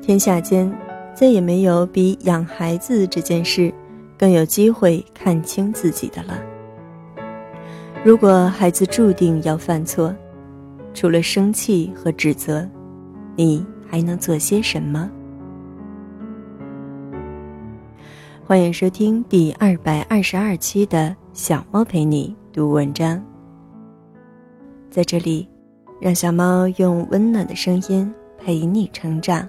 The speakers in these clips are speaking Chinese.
天下间，再也没有比养孩子这件事更有机会看清自己的了。如果孩子注定要犯错，除了生气和指责，你还能做些什么？欢迎收听第二百二十二期的小猫陪你读文章。在这里，让小猫用温暖的声音陪你成长。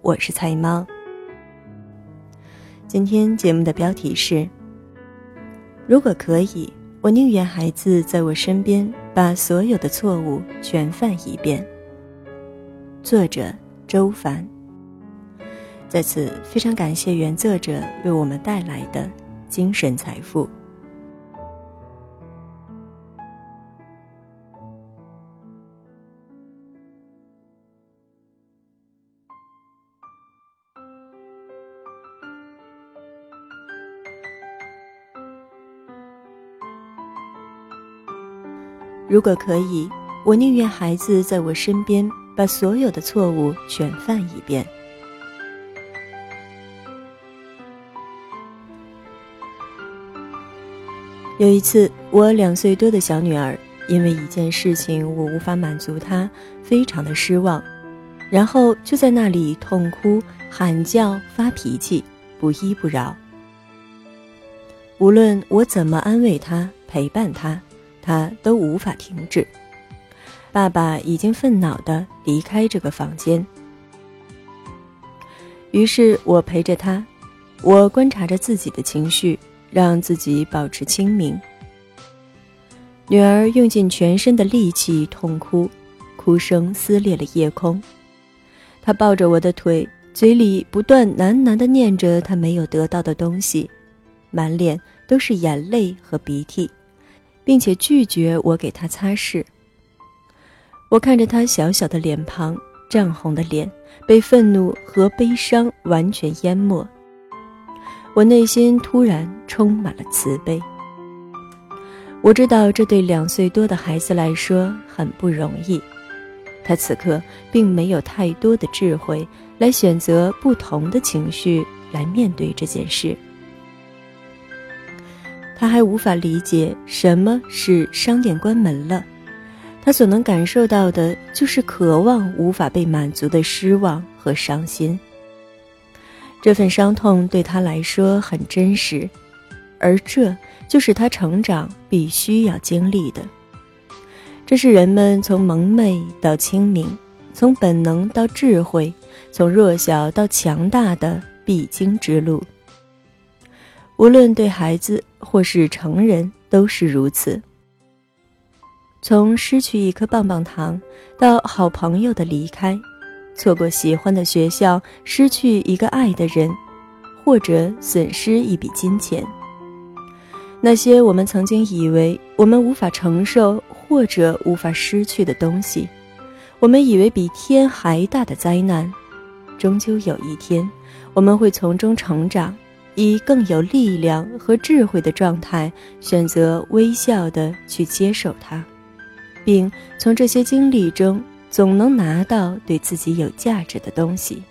我是菜猫。今天节目的标题是：如果可以，我宁愿孩子在我身边，把所有的错误全犯一遍。作者周凡。在此，非常感谢原作者为我们带来的精神财富。如果可以，我宁愿孩子在我身边，把所有的错误全犯一遍。有一次，我两岁多的小女儿因为一件事情我无法满足她，非常的失望，然后就在那里痛哭、喊叫、发脾气，不依不饶。无论我怎么安慰她、陪伴她。他都无法停止。爸爸已经愤恼地离开这个房间，于是我陪着他，我观察着自己的情绪，让自己保持清明。女儿用尽全身的力气痛哭，哭声撕裂了夜空。她抱着我的腿，嘴里不断喃喃地念着她没有得到的东西，满脸都是眼泪和鼻涕。并且拒绝我给他擦拭。我看着他小小的脸庞，涨红的脸被愤怒和悲伤完全淹没。我内心突然充满了慈悲。我知道这对两岁多的孩子来说很不容易，他此刻并没有太多的智慧来选择不同的情绪来面对这件事。他还无法理解什么是商店关门了，他所能感受到的就是渴望无法被满足的失望和伤心。这份伤痛对他来说很真实，而这就是他成长必须要经历的。这是人们从蒙昧到清明，从本能到智慧，从弱小到强大的必经之路。无论对孩子或是成人都是如此。从失去一颗棒棒糖，到好朋友的离开，错过喜欢的学校，失去一个爱的人，或者损失一笔金钱。那些我们曾经以为我们无法承受或者无法失去的东西，我们以为比天还大的灾难，终究有一天，我们会从中成长。以更有力量和智慧的状态，选择微笑的去接受它，并从这些经历中总能拿到对自己有价值的东西。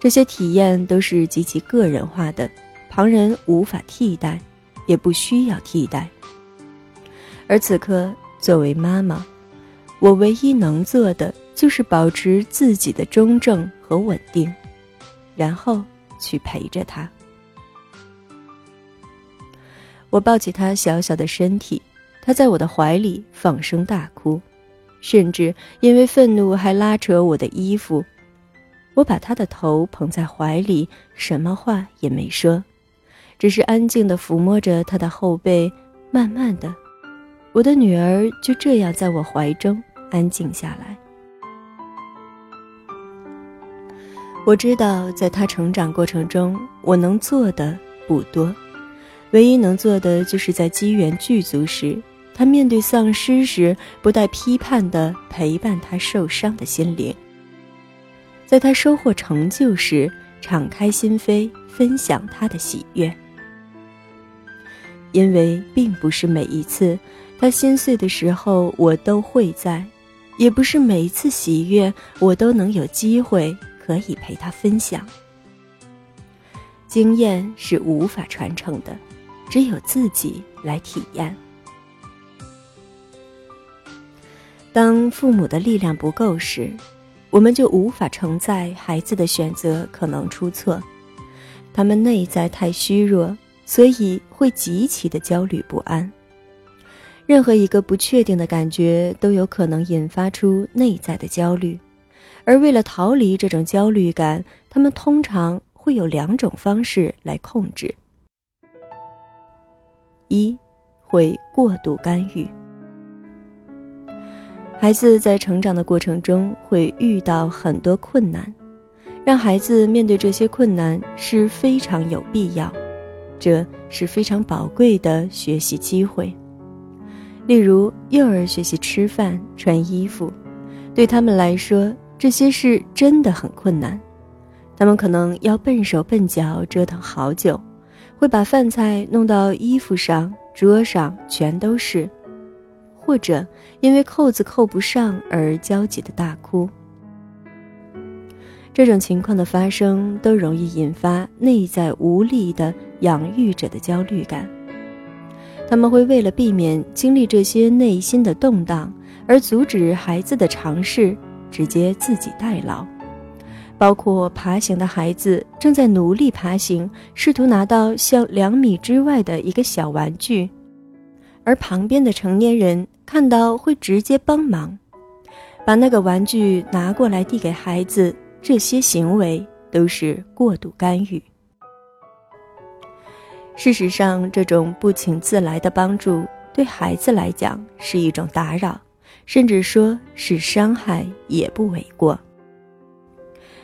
这些体验都是极其个人化的，旁人无法替代，也不需要替代。而此刻，作为妈妈，我唯一能做的就是保持自己的中正和稳定，然后。去陪着他，我抱起他小小的身体，他在我的怀里放声大哭，甚至因为愤怒还拉扯我的衣服。我把他的头捧在怀里，什么话也没说，只是安静的抚摸着他的后背。慢慢的，我的女儿就这样在我怀中安静下来。我知道，在他成长过程中，我能做的不多，唯一能做的就是在机缘具足时，他面对丧失时，不带批判的陪伴他受伤的心灵；在他收获成就时，敞开心扉分享他的喜悦。因为并不是每一次，他心碎的时候，我都会在，也不是每一次喜悦我都能有机会可以陪他分享。经验是无法传承的，只有自己来体验。当父母的力量不够时，我们就无法承载孩子的选择可能出错。他们内在太虚弱，所以会极其的焦虑不安。任何一个不确定的感觉都有可能引发出内在的焦虑，而为了逃离这种焦虑感，他们通常会有两种方式来控制：一，会过度干预。孩子在成长的过程中会遇到很多困难，让孩子面对这些困难是非常有必要，这是非常宝贵的学习机会。例如，幼儿学习吃饭、穿衣服，对他们来说，这些事真的很困难。他们可能要笨手笨脚折腾好久，会把饭菜弄到衣服上、桌上全都是，或者因为扣子扣不上而焦急的大哭。这种情况的发生，都容易引发内在无力的养育者的焦虑感。他们会为了避免经历这些内心的动荡，而阻止孩子的尝试，直接自己代劳。包括爬行的孩子正在努力爬行，试图拿到像两米之外的一个小玩具，而旁边的成年人看到会直接帮忙，把那个玩具拿过来递给孩子。这些行为都是过度干预。事实上，这种不请自来的帮助对孩子来讲是一种打扰，甚至说是伤害，也不为过。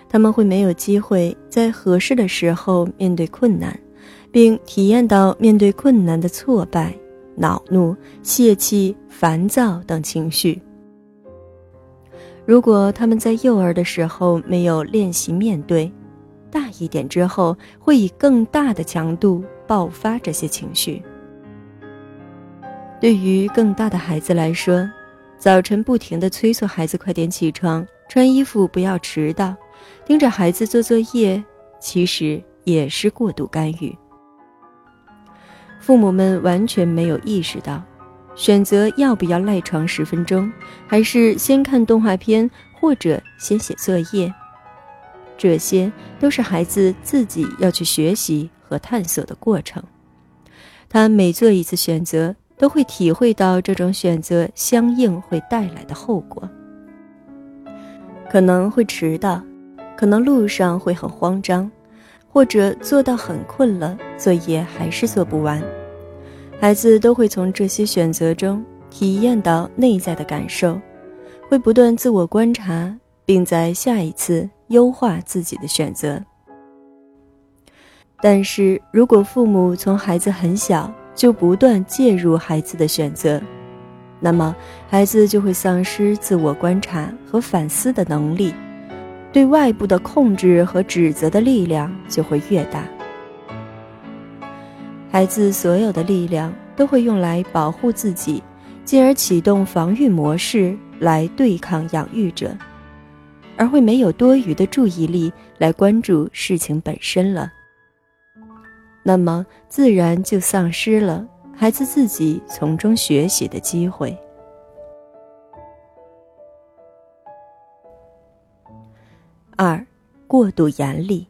他们会没有机会在合适的时候面对困难，并体验到面对困难的挫败、恼怒、泄气、烦躁等情绪。如果他们在幼儿的时候没有练习面对，大一点之后会以更大的强度。爆发这些情绪，对于更大的孩子来说，早晨不停地催促孩子快点起床、穿衣服、不要迟到，盯着孩子做作业，其实也是过度干预。父母们完全没有意识到，选择要不要赖床十分钟，还是先看动画片或者先写作业，这些都是孩子自己要去学习。和探索的过程，他每做一次选择，都会体会到这种选择相应会带来的后果。可能会迟到，可能路上会很慌张，或者做到很困了，作业还是做不完。孩子都会从这些选择中体验到内在的感受，会不断自我观察，并在下一次优化自己的选择。但是如果父母从孩子很小就不断介入孩子的选择，那么孩子就会丧失自我观察和反思的能力，对外部的控制和指责的力量就会越大。孩子所有的力量都会用来保护自己，进而启动防御模式来对抗养育者，而会没有多余的注意力来关注事情本身了。那么自然就丧失了孩子自己从中学习的机会。二，过度严厉。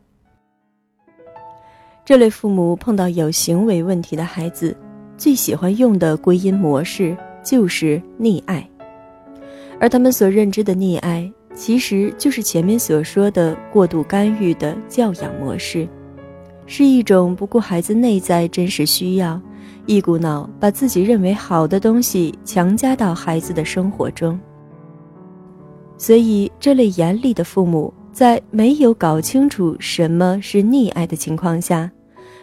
这类父母碰到有行为问题的孩子，最喜欢用的归因模式就是溺爱，而他们所认知的溺爱，其实就是前面所说的过度干预的教养模式。是一种不顾孩子内在真实需要，一股脑把自己认为好的东西强加到孩子的生活中。所以，这类严厉的父母在没有搞清楚什么是溺爱的情况下，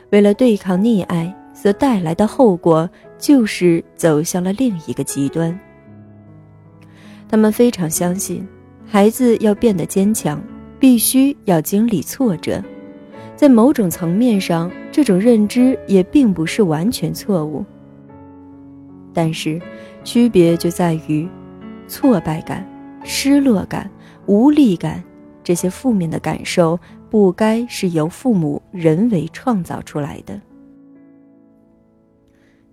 为了对抗溺爱所带来的后果，就是走向了另一个极端。他们非常相信，孩子要变得坚强，必须要经历挫折。在某种层面上，这种认知也并不是完全错误。但是，区别就在于，挫败感、失落感、无力感这些负面的感受，不该是由父母人为创造出来的。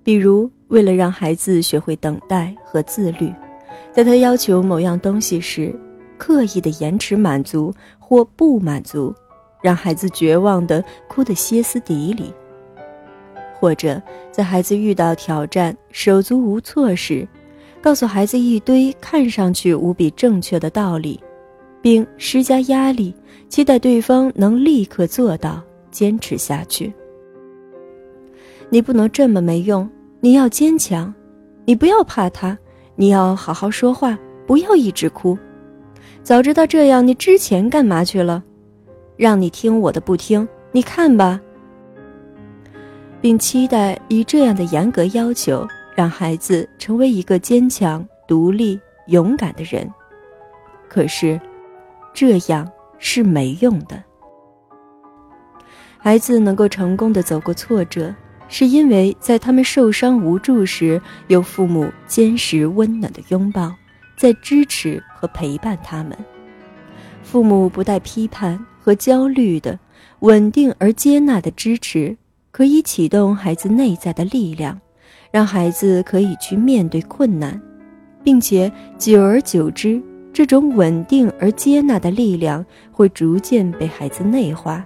比如，为了让孩子学会等待和自律，在他要求某样东西时，刻意的延迟满足或不满足，让孩子绝望的哭得歇斯底里；或者在孩子遇到挑战、手足无措时，告诉孩子一堆看上去无比正确的道理，并施加压力，期待对方能立刻做到、坚持下去。你不能这么没用。你要坚强，你不要怕他，你要好好说话，不要一直哭。早知道这样，你之前干嘛去了？让你听我的不听，你看吧。并期待以这样的严格要求，让孩子成为一个坚强、独立、勇敢的人。可是，这样是没用的。孩子能够成功的走过挫折。是因为在他们受伤无助时，有父母坚实温暖的拥抱，在支持和陪伴他们。父母不带批判和焦虑的、稳定而接纳的支持，可以启动孩子内在的力量，让孩子可以去面对困难，并且久而久之，这种稳定而接纳的力量会逐渐被孩子内化，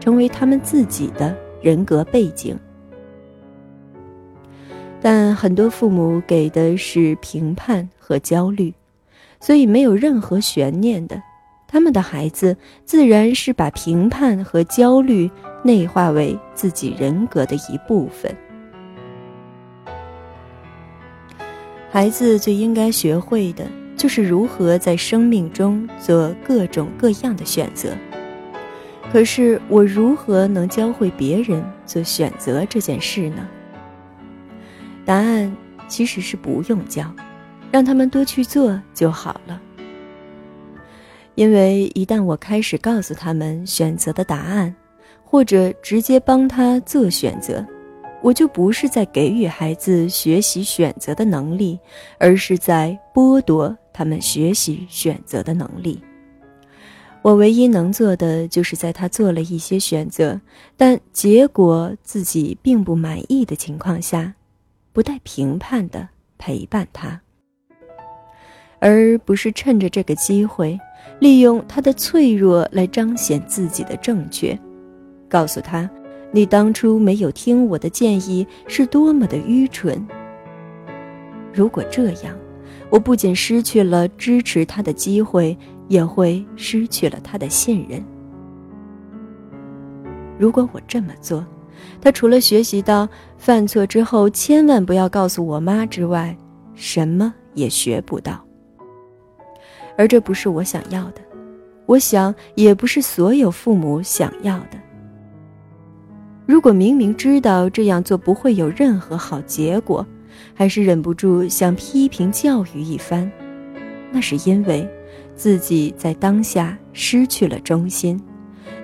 成为他们自己的人格背景。但很多父母给的是评判和焦虑，所以没有任何悬念的，他们的孩子自然是把评判和焦虑内化为自己人格的一部分。孩子最应该学会的就是如何在生命中做各种各样的选择。可是，我如何能教会别人做选择这件事呢？答案其实是不用教，让他们多去做就好了。因为一旦我开始告诉他们选择的答案，或者直接帮他做选择，我就不是在给予孩子学习选择的能力，而是在剥夺他们学习选择的能力。我唯一能做的，就是在他做了一些选择，但结果自己并不满意的情况下。不带评判的陪伴他，而不是趁着这个机会，利用他的脆弱来彰显自己的正确，告诉他，你当初没有听我的建议是多么的愚蠢。如果这样，我不仅失去了支持他的机会，也会失去了他的信任。如果我这么做，他除了学习到犯错之后千万不要告诉我妈之外，什么也学不到。而这不是我想要的，我想也不是所有父母想要的。如果明明知道这样做不会有任何好结果，还是忍不住想批评教育一番，那是因为自己在当下失去了中心，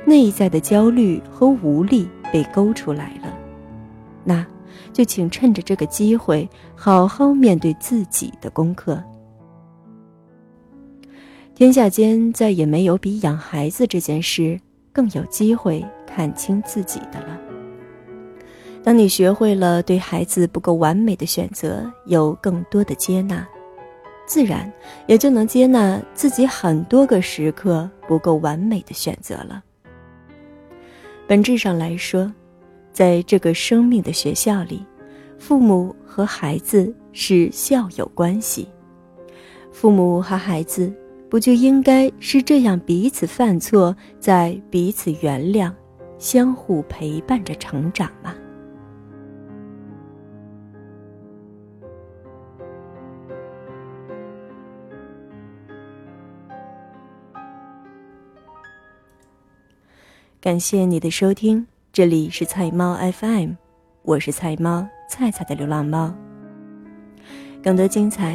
内在的焦虑和无力。被勾出来了，那就请趁着这个机会，好好面对自己的功课。天下间再也没有比养孩子这件事更有机会看清自己的了。当你学会了对孩子不够完美的选择有更多的接纳，自然也就能接纳自己很多个时刻不够完美的选择了。本质上来说，在这个生命的学校里，父母和孩子是校友关系。父母和孩子不就应该是这样彼此犯错，在彼此原谅、相互陪伴着成长吗？感谢你的收听，这里是菜猫 FM，我是菜猫菜菜的流浪猫。更多精彩，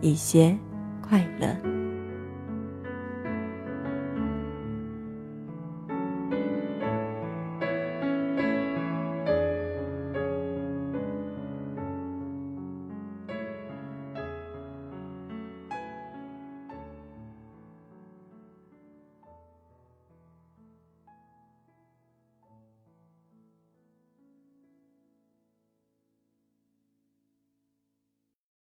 一些快乐。